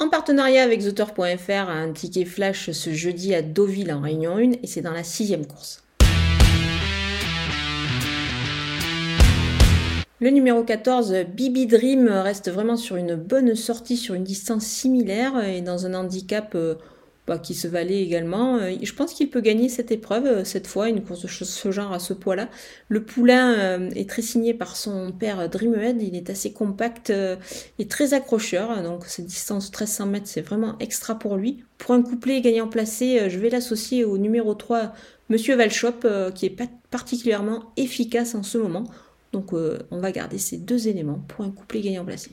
En partenariat avec Zotter.fr, un ticket flash ce jeudi à Deauville en Réunion 1 et c'est dans la sixième course. Le numéro 14, Bibi Dream, reste vraiment sur une bonne sortie, sur une distance similaire et dans un handicap euh, bah, qui se valait également. Euh, je pense qu'il peut gagner cette épreuve, euh, cette fois, une course de ce genre à ce poids-là. Le poulain est très signé par son père Dreamhead, il est assez compact et très accrocheur, donc cette distance 1300 mètres, c'est vraiment extra pour lui. Pour un couplet gagnant placé, je vais l'associer au numéro 3, Monsieur Valchop, qui est particulièrement efficace en ce moment. Donc euh, on va garder ces deux éléments pour un couplet gagnant placé.